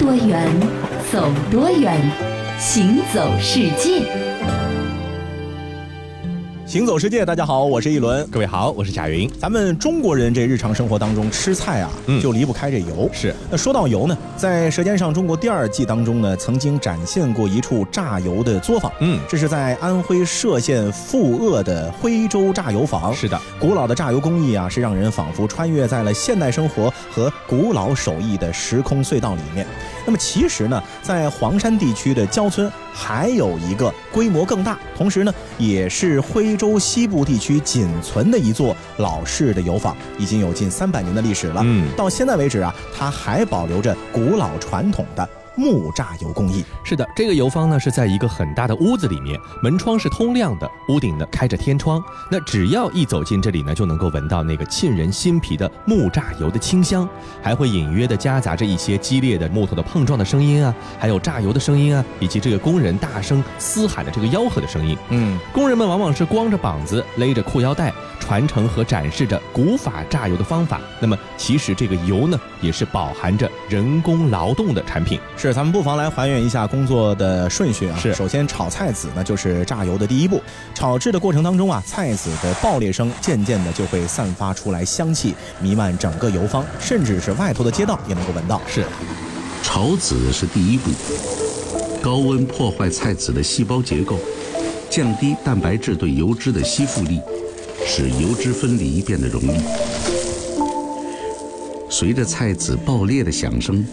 多远，走多远，行走世界。行走世界，大家好，我是一轮。各位好，我是贾云。咱们中国人这日常生活当中吃菜啊，嗯就离不开这油。是那说到油呢，在《舌尖上中国》第二季当中呢，曾经展现过一处榨油的作坊。嗯这是在安徽歙县富鄂的徽州榨油坊。是的，古老的榨油工艺啊，是让人仿佛穿越在了现代生活和古老手艺的时空隧道里面。那么其实呢，在黄山地区的焦村还有一个规模更大，同时呢，也是徽州西部地区仅存的一座老式的油坊，已经有近三百年的历史了。嗯到现在为止啊，它还保留着古老传统的木榨油工艺。是的，这个油坊呢是在一个很大的屋子里面，门窗是通亮的，屋顶呢开着天窗。那只要一走进这里呢，就能够闻到那个沁人心脾的木榨油的清香，还会隐约的夹杂着一些激烈的木头的碰撞的声音啊，还有榨油的声音啊，以及这个工人大声嘶喊的这个吆喝的声音。嗯，工人们往往是光着膀子，勒着裤腰带，传承和展示着古法榨油的方法。那么，其实这个油呢，也是饱含着人工劳动的产品。是，咱们不妨来还原一下工作的顺序啊。是首先炒菜籽呢，就是榨油的第一步。炒制的过程当中啊，菜籽的爆裂声渐渐的就会散发出来香气，弥漫整个油坊，甚至是外头的街道也能够闻到。是，炒籽是第一步，高温破坏菜籽的细胞结构，降低蛋白质对油脂的吸附力，使油脂分离变得容易。随着菜籽爆裂的响声，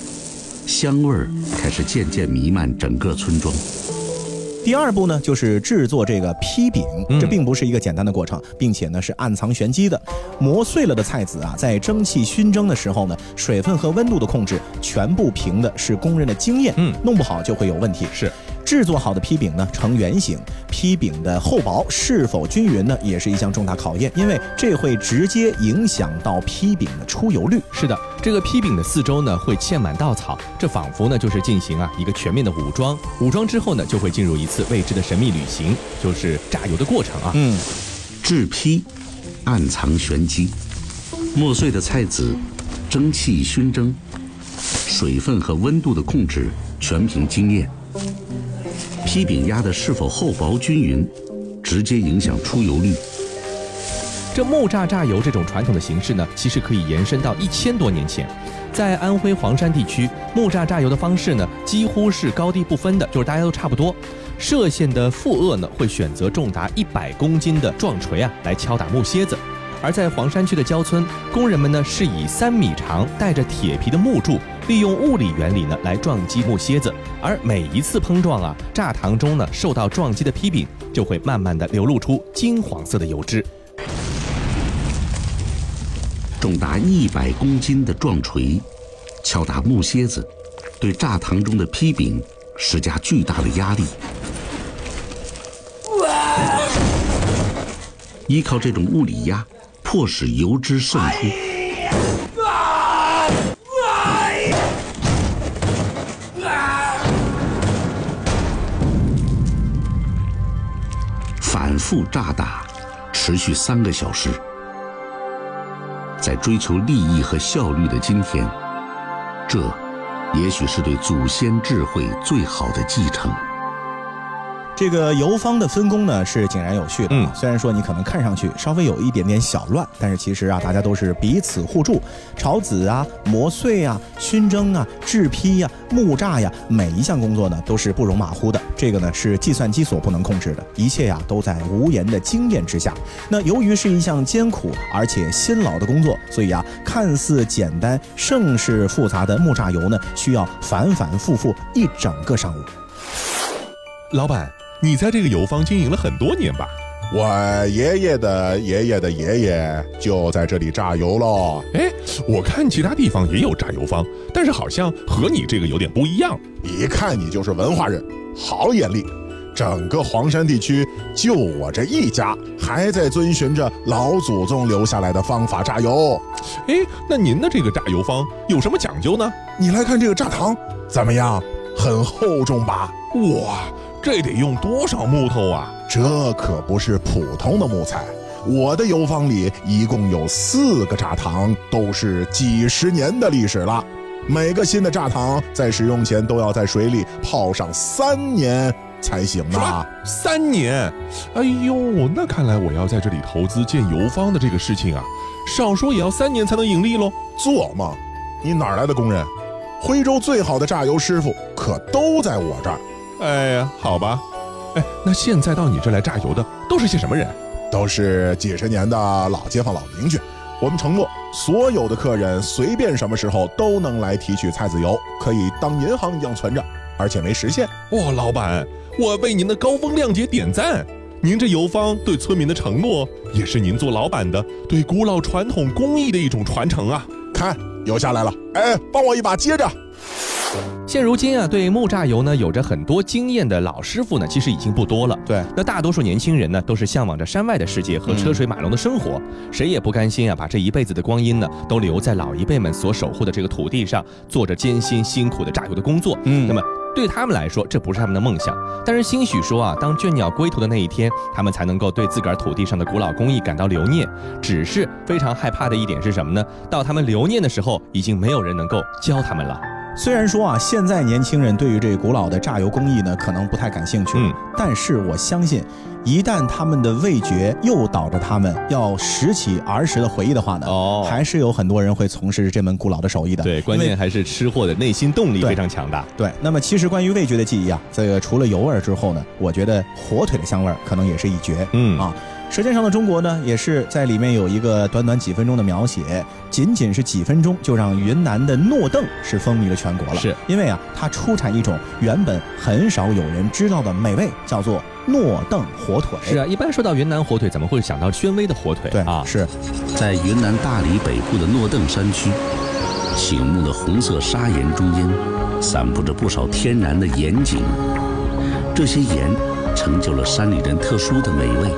香味儿开始渐渐弥漫整个村庄。第二步呢，就是制作这个坯饼，嗯这并不是一个简单的过程，并且呢是暗藏玄机的。磨碎了的菜籽啊，在蒸汽熏蒸的时候呢，水分和温度的控制全部凭的是工人的经验，嗯弄不好就会有问题。是。制作好的坯饼呢呈圆形，坯饼的厚薄是否均匀呢，也是一项重大考验，因为这会直接影响到坯饼的出油率。是的，这个坯饼的四周呢会嵌满稻草，这仿佛呢就是进行啊一个全面的武装。武装之后呢，就会进入一次未知的神秘旅行，就是榨油的过程啊。嗯，制坯暗藏玄机，磨碎的菜籽，蒸汽熏蒸，水分和温度的控制全凭经验。坯饼压的是否厚薄均匀，直接影响出油率。这木榨榨油这种传统的形式呢，其实可以延伸到一千多年前。在安徽黄山地区，木榨榨油的方式呢，几乎是高低不分的，就是大家都差不多。歙县的富鄂呢，会选择重达一百公斤的撞锤啊，来敲打木楔子；而在黄山区的焦村，工人们呢是以三米长、带着铁皮的木柱，利用物理原理呢来撞击木楔子。而每一次碰撞啊，榨糖中呢受到撞击的批饼就会慢慢的流露出金黄色的油脂。重达一百公斤的撞锤，敲打木楔子，对榨糖中的批饼施加巨大的压力。依靠这种物理压，迫使油脂渗出。反复炸打，持续三个小时。在追求利益和效率的今天，这也许是对祖先智慧最好的继承。这个油方的分工呢是井然有序的啊。嗯虽然说你可能看上去稍微有一点点小乱，但是其实啊，大家都是彼此互助。炒籽啊、磨碎啊、熏蒸啊、制坯呀、木榨呀，每一项工作呢都是不容马虎的。这个呢是计算机所不能控制的，一切呀都在无言的经验之下。那由于是一项艰苦而且辛劳的工作，所以啊，看似简单，甚是复杂的木榨油呢，需要反反复复一整个上午。老板，你在这个油坊经营了很多年吧？我爷爷的爷爷的爷爷就在这里榨油喽。哎，我看其他地方也有榨油坊，但是好像和你这个有点不一样。一看你就是文化人，好眼力。整个黄山地区就我这一家还在遵循着老祖宗留下来的方法榨油。哎，那您的这个榨油坊有什么讲究呢？你来看这个榨糖怎么样？很厚重吧？哇，这得用多少木头啊？这可不是普通的木材。我的油坊里一共有四个榨糖，都是几十年的历史了。每个新的榨糖在使用前都要在水里泡上三年才行呢。三年？哎呦，那看来我要在这里投资建油坊的这个事情啊，少说也要三年才能盈利喽。做梦？你哪儿来的工人？徽州最好的榨油师傅可都在我这儿，哎呀，好吧。哎，那现在到你这来榨油的都是些什么人？都是几十年的老街坊、老邻居。我们承诺，所有的客人随便什么时候都能来提取菜籽油，可以当银行一样存着，而且没时限。哇，老板，我为您的高风亮节点赞。您这油坊对村民的承诺，也是您做老板的对古老传统工艺的一种传承啊。看，油下来了，哎，帮我一把接着。现如今啊，对木榨油呢有着很多经验的老师傅呢，其实已经不多了。对，那大多数年轻人呢，都是向往着山外的世界和车水马龙的生活，谁也不甘心啊，把这一辈子的光阴呢，都留在老一辈们所守护的这个土地上，做着艰辛辛苦的榨油的工作。嗯那么。对他们来说，这不是他们的梦想，但是兴许说啊，当倦鸟归途的那一天，他们才能够对自个儿土地上的古老工艺感到留念。只是非常害怕的一点是什么呢？到他们留念的时候，已经没有人能够教他们了。虽然说啊，现在年轻人对于这古老的榨油工艺呢，可能不太感兴趣，嗯，但是我相信，一旦他们的味觉诱导着他们要拾起儿时的回忆的话呢，哦还是有很多人会从事这门古老的手艺的。对，关键还是吃货的内心动力非常强大。对，那么其实关于味觉的记忆啊，这个除了油味儿之后呢，我觉得火腿的香味儿可能也是一绝。嗯啊，《舌尖上的中国》呢，也是在里面有一个短短几分钟的描写，仅仅是几分钟就让云南的诺邓是风靡了全国了。是因为啊，它出产一种原本很少有人知道的美味，叫做诺邓火腿。是啊，一般说到云南火腿，怎么会想到宣威的火腿？对啊，是在云南大理北部的诺邓山区，醒目的红色砂岩中间，散布着不少天然的盐井。这些盐成就了山里人特殊的美味。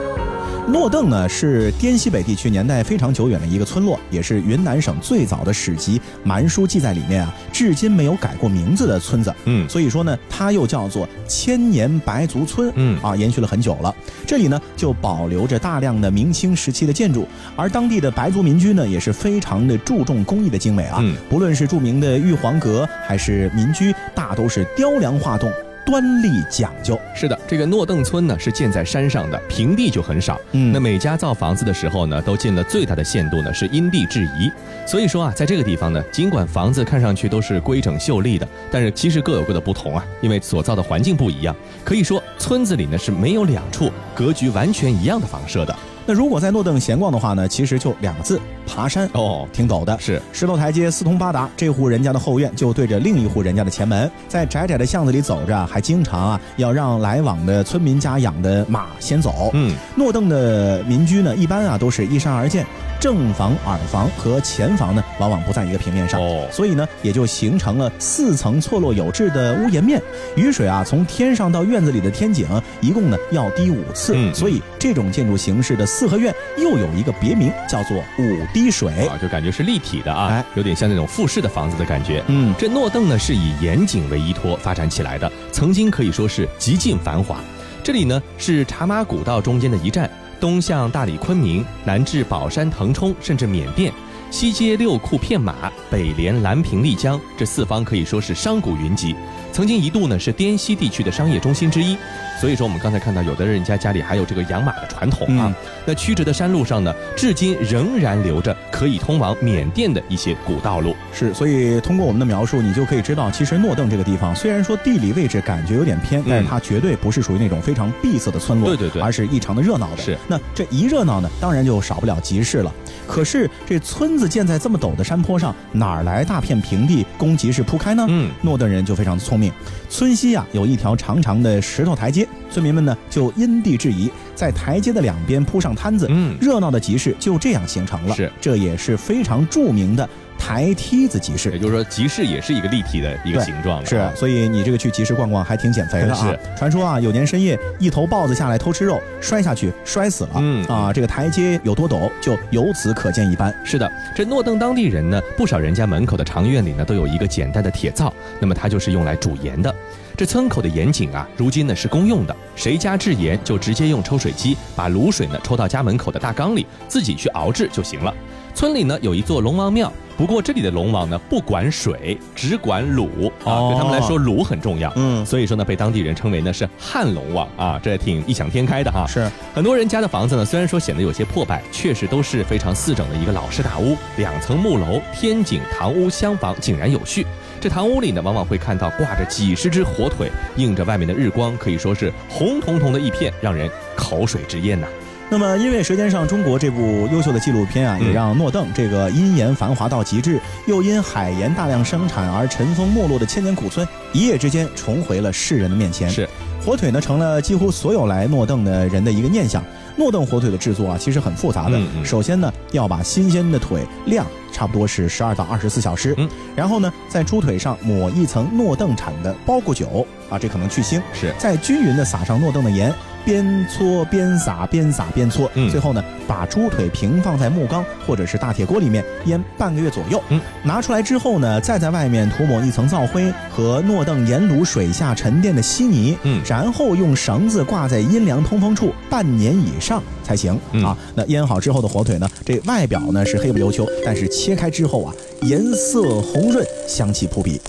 诺邓呢，是滇西北地区年代非常久远的一个村落，也是云南省最早的史籍《蛮书记载》里面啊，至今没有改过名字的村子。嗯所以说呢，它又叫做千年白族村。嗯啊，延续了很久了。这里呢，就保留着大量的明清时期的建筑，而当地的白族民居呢，也是非常的注重工艺的精美啊。嗯不论是著名的玉皇阁，还是民居，大都是雕梁画栋。端丽讲究，是的，这个诺邓村呢是建在山上的，平地就很少。嗯那每家造房子的时候呢，都尽了最大的限度呢是因地制宜。所以说啊，在这个地方呢，尽管房子看上去都是规整秀丽的，但是其实各有各的不同啊，因为所造的环境不一样。可以说，村子里呢是没有两处格局完全一样的房舍的。那如果在诺邓闲逛的话呢，其实就两个字：爬山。哦，挺陡的，是石头台阶四通八达。这户人家的后院就对着另一户人家的前门，在窄窄的巷子里走着，还经常啊要让来往的村民家养的马先走。嗯，诺邓的民居呢，一般啊都是依山而建，正房、耳房和前房呢，往往不在一个平面上。哦所以呢，也就形成了四层错落有致的屋檐面。雨水啊，从天上到院子里的天井，一共呢要滴五次。嗯所以这种建筑形式的四合院又有一个别名，叫做五滴水。啊，就感觉是立体的啊，哎有点像那种复式的房子的感觉。嗯，这诺邓呢是以岩井为依托发展起来的，曾经可以说是极尽繁华。这里呢是茶马古道中间的一站，东向大理昆明，南至宝山腾冲，甚至缅甸，西接六库片马，北连兰坪丽江，这四方可以说是商贾云集。曾经一度呢是滇西地区的商业中心之一，所以说我们刚才看到有的人家家里还有这个养马的传统啊。嗯那曲折的山路上呢，至今仍然留着可以通往缅甸的一些古道路。是，所以通过我们的描述，你就可以知道，其实诺邓这个地方虽然说地理位置感觉有点偏，但是它绝对不是属于那种非常闭塞的村落，对对对而是异常的热闹的。是，那这一热闹呢，当然就少不了集市了。可是这村子建在这么陡的山坡上，哪儿来大片平地供集市铺开呢？嗯，诺邓人就非常的聪明，村西啊有一条长长的石头台阶，村民们呢就因地制宜，在台阶的两边铺上摊子，嗯热闹的集市就这样形成了。是，这也是非常著名的台梯子集市也。就是说集市也是一个立体的一个形状的是啊，所以你这个去集市逛逛还挺减肥的啊是。传说啊，有年深夜，一头豹子下来偷吃肉，摔下去摔死了。嗯啊，这个台阶有多陡，就由此可见一斑。是的，这诺邓当地人呢，不少人家门口的长院里呢，都有一个简单的铁灶，那么它就是用来煮盐的。这村口的盐井啊，如今呢是公用的，谁家制盐就直接用抽水机把卤水呢抽到家门口的大缸里，自己去熬制就行了。村里呢有一座龙王庙，不过这里的龙王呢，不管水，只管卤啊，哦对他们来说卤很重要。嗯所以说呢，被当地人称为呢是汉龙王啊，这挺异想天开的哈。是很多人家的房子呢，虽然说显得有些破败，确实都是非常四整的一个老式大屋，两层木楼，天井、堂屋、厢房井然有序。这堂屋里呢，往往会看到挂着几十只火腿，映着外面的日光，可以说是红彤彤的一片，让人口水直咽呐。那么，因为《舌尖上中国》这部优秀的纪录片啊，嗯也让诺邓这个因盐繁华到极致，又因海盐大量生产而尘封没落的千年古村，一夜之间重回了世人的面前。是，火腿呢，成了几乎所有来诺邓的人的一个念想。诺邓火腿的制作啊，其实很复杂的。嗯嗯首先呢，要把新鲜的腿晾差不多是十二到二十四小时，嗯然后呢，在猪腿上抹一层诺邓产的包谷酒啊，这可能去腥。是再均匀的撒上诺邓的盐，边搓边撒，边撒边搓，嗯最后呢，把猪腿平放在木缸或者是大铁锅里面腌半个月左右。嗯，拿出来之后呢，再在外面涂抹一层皂灰和诺邓盐卤水下沉淀的稀泥，嗯然后用绳子挂在阴凉通风处半年以上才行、嗯啊。那腌好之后的火腿呢，这外表呢是黑不溜秋，但是切开之后啊，颜色红润，香气扑鼻。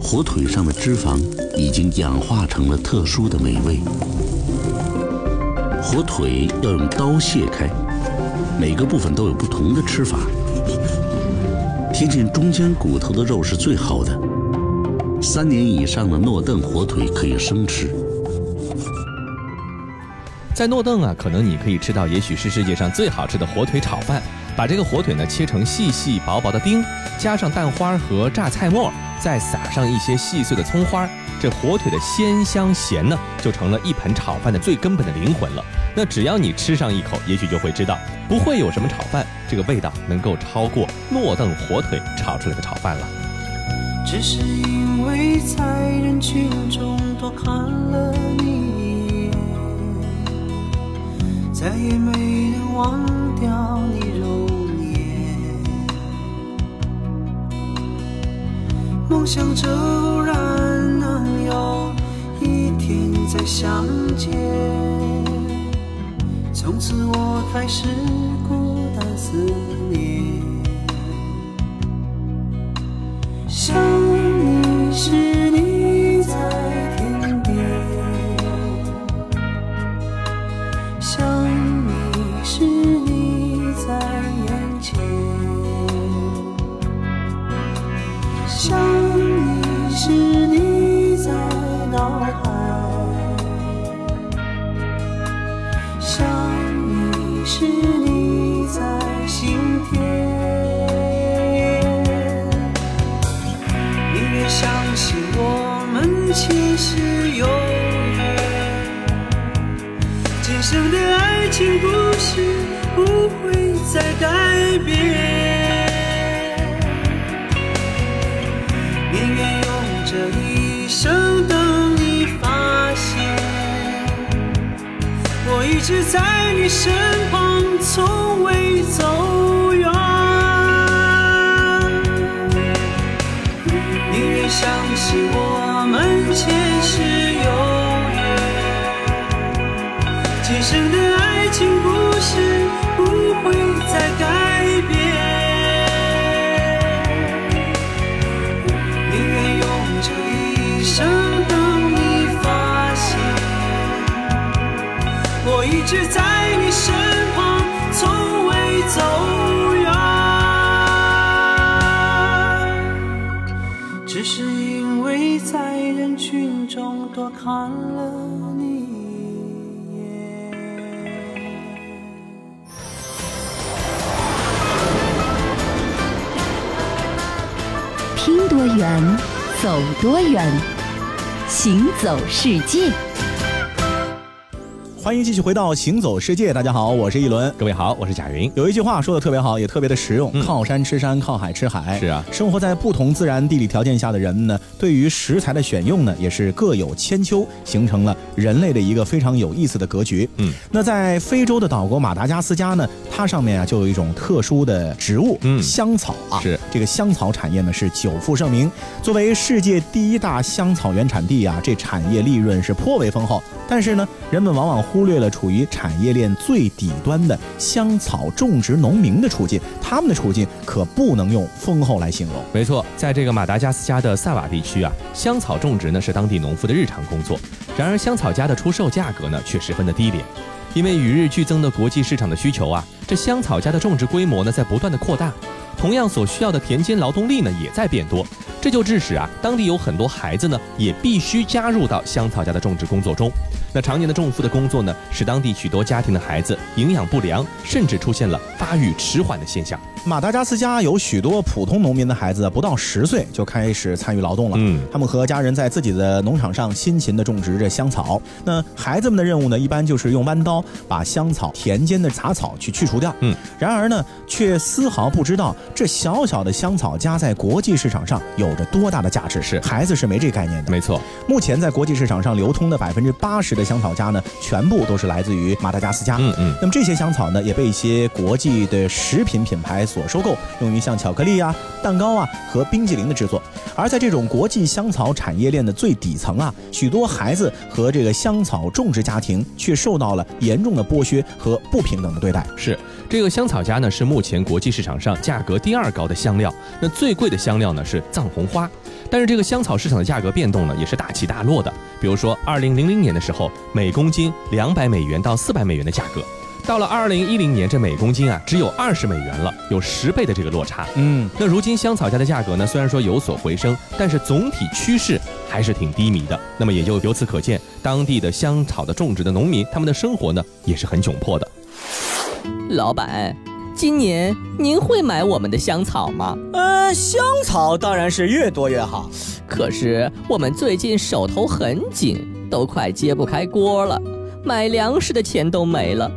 火腿上的脂肪已经氧化成了特殊的美味。火腿要用刀卸开，每个部分都有不同的吃法。贴近中间骨头的肉是最好的。三年以上的诺邓火腿可以生吃。在诺邓啊，可能你可以吃到也许是世界上最好吃的火腿炒饭。把这个火腿呢切成细细薄薄的丁，加上蛋花和榨菜末，再撒上一些细碎的葱花，这火腿的鲜香咸呢，就成了一盆炒饭的最根本的灵魂了。那只要你吃上一口，也许就会知道，不会有什么炒饭这个味道能够超过诺邓火腿炒出来的炒饭了。只是因为在人群中多看了你一眼，再也没能忘掉你容颜。梦想着偶然有一天再相见，从此我开始孤单思念。想在你身旁，从未走远。宁愿相信我们看了你一眼。听多远，走多远，行走世界。欢迎继续回到《行走世界》，大家好，我是一轮。各位好，我是贾云。有一句话说的特别好，也特别的实用：嗯靠山吃山，靠海吃海。是啊生活在不同自然地理条件下的人们呢，对于食材的选用呢，也是各有千秋，形成了人类的一个非常有意思的格局。嗯，那在非洲的岛国马达加斯加呢，它上面啊就有一种特殊的植物，嗯香草啊。是这个香草产业呢是久负盛名。作为世界第一大香草原产地啊，这产业利润是颇为丰厚。但是呢，人们往往忽略了处于产业链最底端的香草种植农民的处境，他们的处境可不能用丰厚来形容。没错，在这个马达加斯加的萨瓦地区啊，香草种植呢是当地农夫的日常工作。然而，香草家的出售价格呢却十分的低廉，因为与日俱增的国际市场的需求啊，这香草家的种植规模呢在不断的扩大，同样所需要的田间劳动力呢也在变多，这就致使啊当地有很多孩子呢也必须加入到香草家的种植工作中。那常年的种负的工作呢，使当地许多家庭的孩子营养不良，甚至出现了发育迟缓的现象。马达加斯加有许多普通农民的孩子不到十岁就开始参与劳动了。嗯，他们和家人在自己的农场上辛勤地种植着香草。那孩子们的任务呢，一般就是用弯刀把香草田间的杂草去去除掉。嗯，然而呢，却丝毫不知道这小小的香草荚在国际市场上有着多大的价值。是孩子是没这概念的。没错，目前在国际市场上流通的百分之八十的香草荚呢，全部都是来自于马达加斯加。嗯嗯，那么这些香草呢，也被一些国际的食品品牌所收购，用于像巧克力啊、蛋糕啊和冰激凌的制作。而在这种国际香草产业链的最底层啊，许多孩子和这个香草种植家庭却受到了严重的剥削和不平等的对待。是这个香草荚呢，是目前国际市场上价格第二高的香料。那最贵的香料呢是藏红花，但是这个香草市场的价格变动呢也是大起大落的。比如说，二零零零年的时候，每公斤两百美元到四百美元的价格，到了二零一零年，这每公斤啊只有二十美元了，有十倍的这个落差。嗯，那如今香草荚的价格呢，虽然说有所回升，但是总体趋势还是挺低迷的。那么也就由此可见，当地的香草的种植的农民，他们的生活呢也是很窘迫的。老板，今年您会买我们的香草吗？呃，香草当然是越多越好。可是我们最近手头很紧，都快揭不开锅了，买粮食的钱都没了。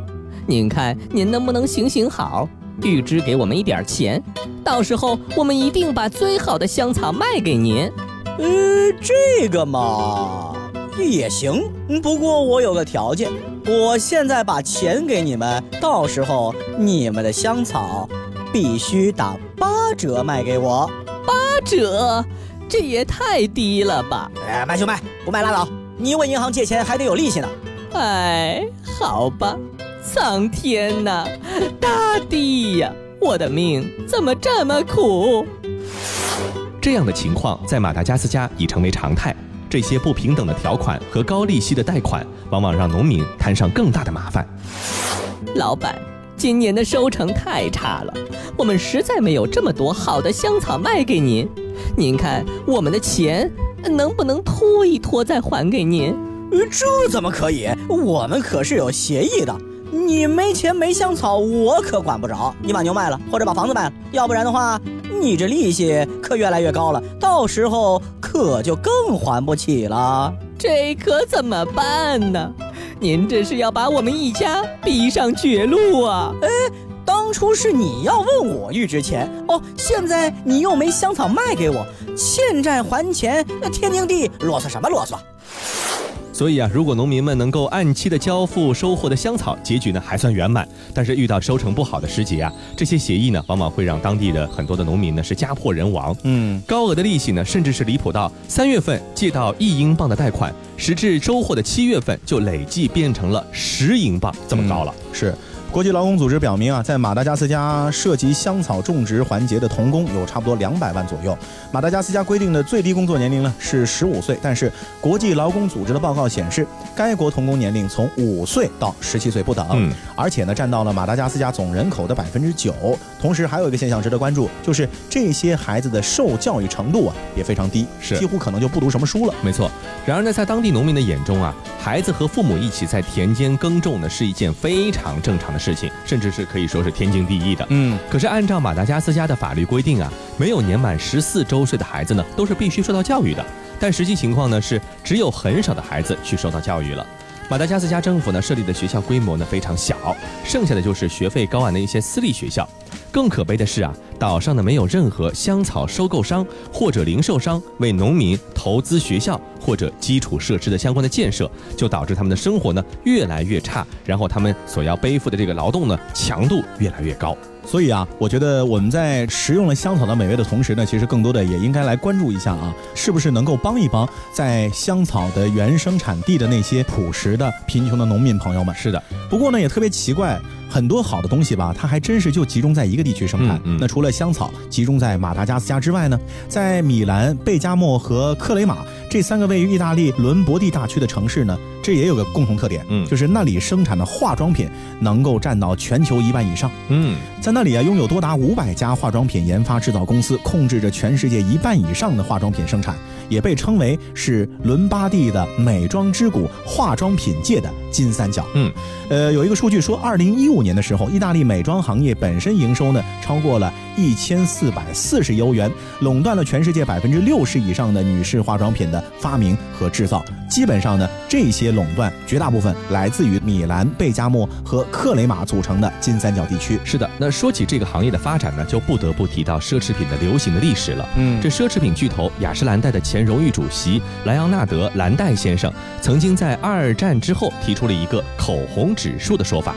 您看，您能不能行行好，预支给我们一点钱？到时候我们一定把最好的香草卖给您。呃，这个嘛也行，嗯不过我有个条件，我现在把钱给你们，到时候你们的香草必须打八折卖给我。八折，这也太低了吧！哎，卖就卖，不卖拉倒。你问银行借钱还得有利息呢。哎，好吧，苍天呐，大地呀，我的命怎么这么苦？这样的情况在马达加斯加已成为常态。这些不平等的条款和高利息的贷款，往往让农民摊上更大的麻烦。老板，今年的收成太差了，我们实在没有这么多好的香草卖给您。您看我们的钱能不能拖一拖再还给您？呃这怎么可以？我们可是有协议的。你没钱没香草，我可管不着。你把牛卖了，或者把房子卖了，要不然的话，你这利息可越来越高了，到时候可就更还不起了。这可怎么办呢？您这是要把我们一家逼上绝路啊！哎当初是你要问我预支钱哦，现在你又没香草卖给我，欠债还钱，天经地义，啰嗦什么啰嗦？所以啊，如果农民们能够按期的交付收获的香草，结局呢还算圆满。但是遇到收成不好的时节啊，这些协议呢，往往会让当地的很多的农民呢是家破人亡。嗯，高额的利息呢，甚至是离谱到三月份借到一英镑的贷款，时至收获的七月份就累计变成了十英镑，这么高了。是。国际劳工组织表明啊，在马达加斯加涉及香草种植环节的童工有差不多两百万左右。马达加斯加规定的最低工作年龄呢是十五岁，但是国际劳工组织的报告显示，该国童工年龄从五岁到十七岁不等，嗯而且呢占到了马达加斯加总人口的百分之九。同时还有一个现象值得关注，就是这些孩子的受教育程度啊也非常低，是几乎可能就不读什么书了。没错。然而呢，在当地农民的眼中啊，孩子和父母一起在田间耕种呢，是一件非常正常的事情，甚至是可以说是天经地义的。嗯，可是按照马达加斯加的法律规定啊，没有年满十四周岁的孩子呢，都是必须受到教育的。但实际情况呢是，只有很少的孩子去受到教育了。马达加斯加政府呢设立的学校规模呢非常小，剩下的就是学费高昂的一些私立学校。更可悲的是啊，岛上呢没有任何香草收购商或者零售商为农民投资学校或者基础设施的相关的建设，就导致他们的生活呢越来越差，然后他们所要背负的这个劳动呢强度越来越高。所以啊，我觉得我们在食用了香草的美味的同时呢，其实更多的也应该来关注一下啊，是不是能够帮一帮在香草的原生产地的那些朴实的贫穷的农民朋友们。是的，不过呢，也特别奇怪，很多好的东西吧，它还真是就集中在一个地区生产。嗯嗯那除了香草集中在马达加斯加之外呢，在米兰、贝加莫和克雷马这三个位于意大利伦博蒂大区的城市呢，这也有个共同特点，嗯就是那里生产的化妆品能够占到全球一半以上。嗯，在那里啊，拥有多达五百家化妆品研发制造公司，控制着全世界一半以上的化妆品生产，也被称为是伦巴第的美妆之谷、化妆品界的金三角。嗯，呃，有一个数据说，二零一五年的时候，意大利美妆行业本身营收呢超过了一千四百四十亿欧元，垄断了全世界百分之六十以上的女士化妆品的发明和制造。基本上呢，这些垄断绝大部分来自于米兰、贝加莫和克雷马组成的金三角地区。是的。那说起这个行业的发展呢，就不得不提到奢侈品的流行的历史了。嗯这奢侈品巨头雅诗兰黛的前荣誉主席莱昂纳德·兰黛先生，曾经在二战之后提出了一个口红指数的说法。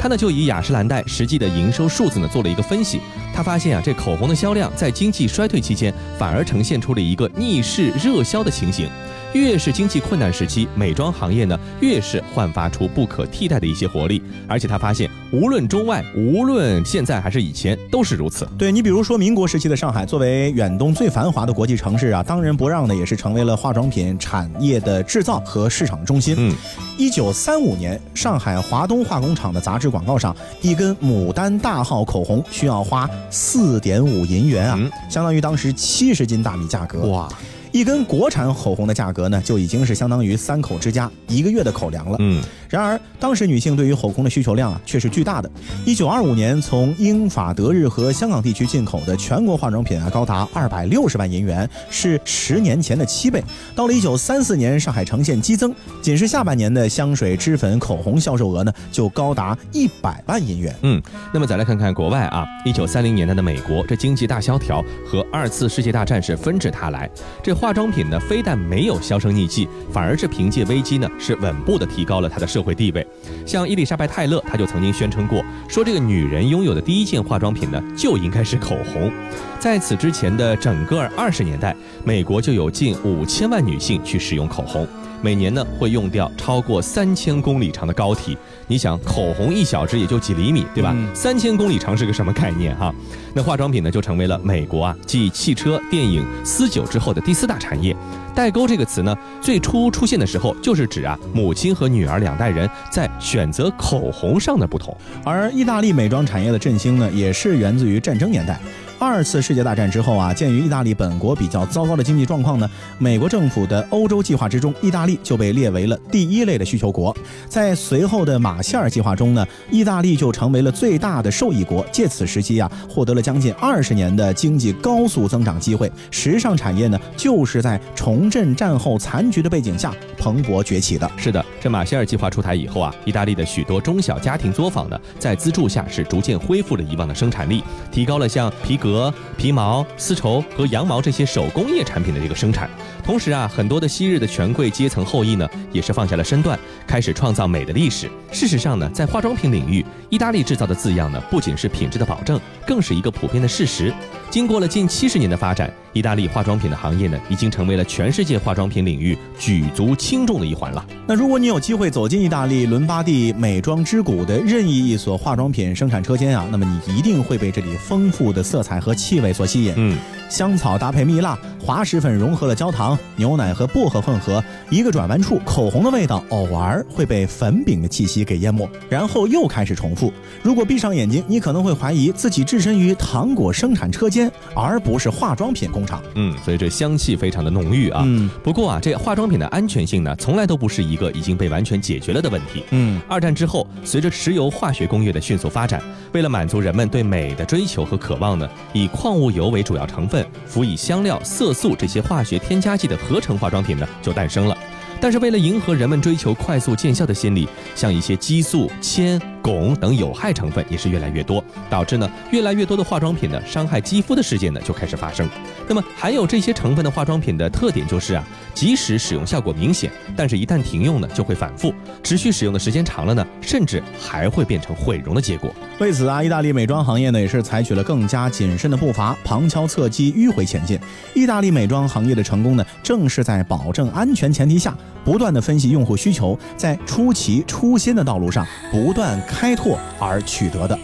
他呢就以雅诗兰黛实际的营收数字呢做了一个分析，他发现啊，这口红的销量在经济衰退期间反而呈现出了一个逆势热销的情形。越是经济困难时期，美妆行业呢越是焕发出不可替代的一些活力。而且他发现，无论中外，无论现在还是以前，都是如此。对你比如说民国时期的上海，作为远东最繁华的国际城市啊，当仁不让的也是成为了化妆品产业的制造和市场中心。嗯，一九三五年，上海华东化工厂的杂志广告上，一根牡丹大号口红需要花四点五银元啊，嗯相当于当时七十斤大米价格。哇，一根国产口红的价格呢，就已经是相当于三口之家一个月的口粮了。嗯，然而，当时女性对于口红的需求量啊，却是巨大的。一九二五年，从英法德日和香港地区进口的全国化妆品啊，高达二百六十万银元，是十年前的七倍。到了一九三四年，上海呈现激增，仅是下半年的香水、脂粉、口红销售额呢，就高达一百万银元。嗯，那么再来看看国外啊，一九三零年代的美国，这经济大萧条和二次世界大战是纷至沓来，这化妆品呢非但没有销声匿迹，反而是凭借危机呢是稳步的提高了它的社会地位。像伊丽莎白泰勒，她就曾经宣称过，说这个女人拥有的第一件化妆品呢就应该是口红。在此之前的整个二十年代，美国就有近五千万女性去使用口红。每年呢会用掉超过三千公里长的膏体。你想，口红一小支也就几厘米，对吧？嗯三千公里长是个什么概念哈？那化妆品呢就成为了美国啊继汽车、电影、私酒之后的第四大产业。代沟这个词呢，最初出现的时候就是指啊母亲和女儿两代人在选择口红上的不同。而意大利美妆产业的振兴呢，也是源自于战争年代。二次世界大战之后啊，鉴于意大利本国比较糟糕的经济状况呢，美国政府的欧洲计划之中，意大利就被列为了第一类的需求国。在随后的马歇尔计划中呢，意大利就成为了最大的受益国，借此时机啊，获得了将近二十年的经济高速增长机会。时尚产业呢，就是在重振战后残局的背景下蓬勃崛起的。是的，这马歇尔计划出台以后啊，意大利的许多中小家庭作坊呢，在资助下是逐渐恢复了以往的生产力，提高了像皮革、皮毛、丝绸和羊毛这些手工业产品的这个生产。同时啊，很多的昔日的权贵阶层后裔呢，也是放下了身段，开始创造美的历史。事实上呢，在化妆品领域，意大利制造的字样呢，不仅是品质的保证，更是一个普遍的事实。经过了近七十年的发展，意大利化妆品的行业呢，已经成为了全世界化妆品领域举足轻重的一环了。那如果你有机会走进意大利伦巴第美妆之谷的任意一所化妆品生产车间啊，那么你一定会被这里丰富的色彩和气味所吸引。嗯，香草搭配蜜蜡，滑石粉融合了焦糖、牛奶和薄荷混合，一个转弯处，口红的味道偶尔会被粉饼的气息给淹没，然后又开始重复。如果闭上眼睛，你可能会怀疑自己置身于糖果生产车间，而不是化妆品工厂。嗯，所以这香气非常的浓郁啊。嗯不过啊，这化妆品的安全性呢，从来都不是一个已经被完全解决了的问题。嗯，二战之后，随着石油化学工业的迅速发展，为了满足人们对美的追求和渴望呢，以矿物油为主要成分，辅以香料、色素这些化学添加剂的合成化妆品呢，就诞生了。但是为了迎合人们追求快速见效的心理，像一些激素、铅、汞等有害成分也是越来越多，导致呢越来越多的化妆品呢伤害肌肤的事件呢就开始发生。那么含有这些成分的化妆品的特点就是啊，即使使用效果明显，但是一旦停用呢就会反复，持续使用的时间长了呢，甚至还会变成毁容的结果。为此啊，意大利美妆行业呢也是采取了更加谨慎的步伐，旁敲侧击，迂回前进。意大利美妆行业的成功呢，正是在保证安全前提下，不断的分析用户需求，在出奇出新的道路上不断开拓而取得的。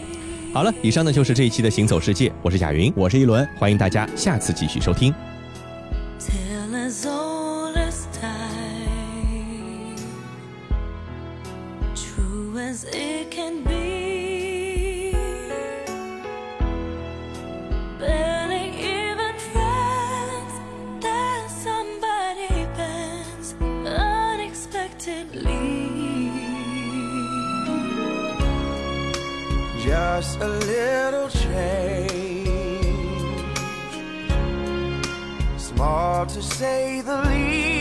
好了，以上呢就是这一期的行走世界，我是贾云，我是一轮，欢迎大家下次继续收听。As it Just a little change, small to say the least.